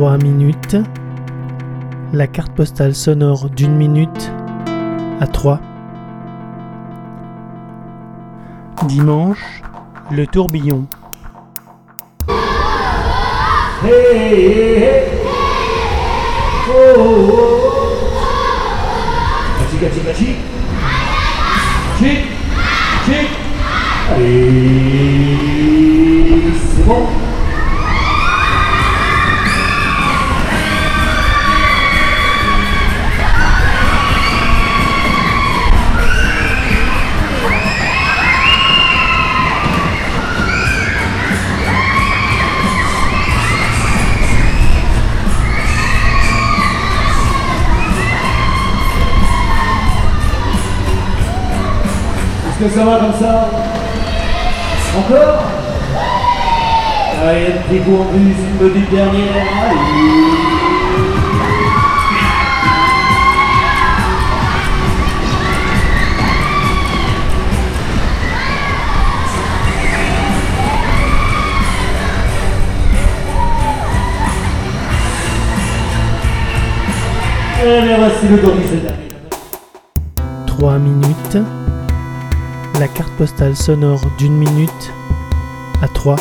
3 minutes. La carte postale sonore d'une minute à 3. Dimanche, le tourbillon. Que ça va comme ça Encore Ah, il y a un petit coup en plus, une petite dernière. Allez. Eh bien, voici le tour qui s'est terminé. 3 minutes. La carte postale sonore d'une minute à 3.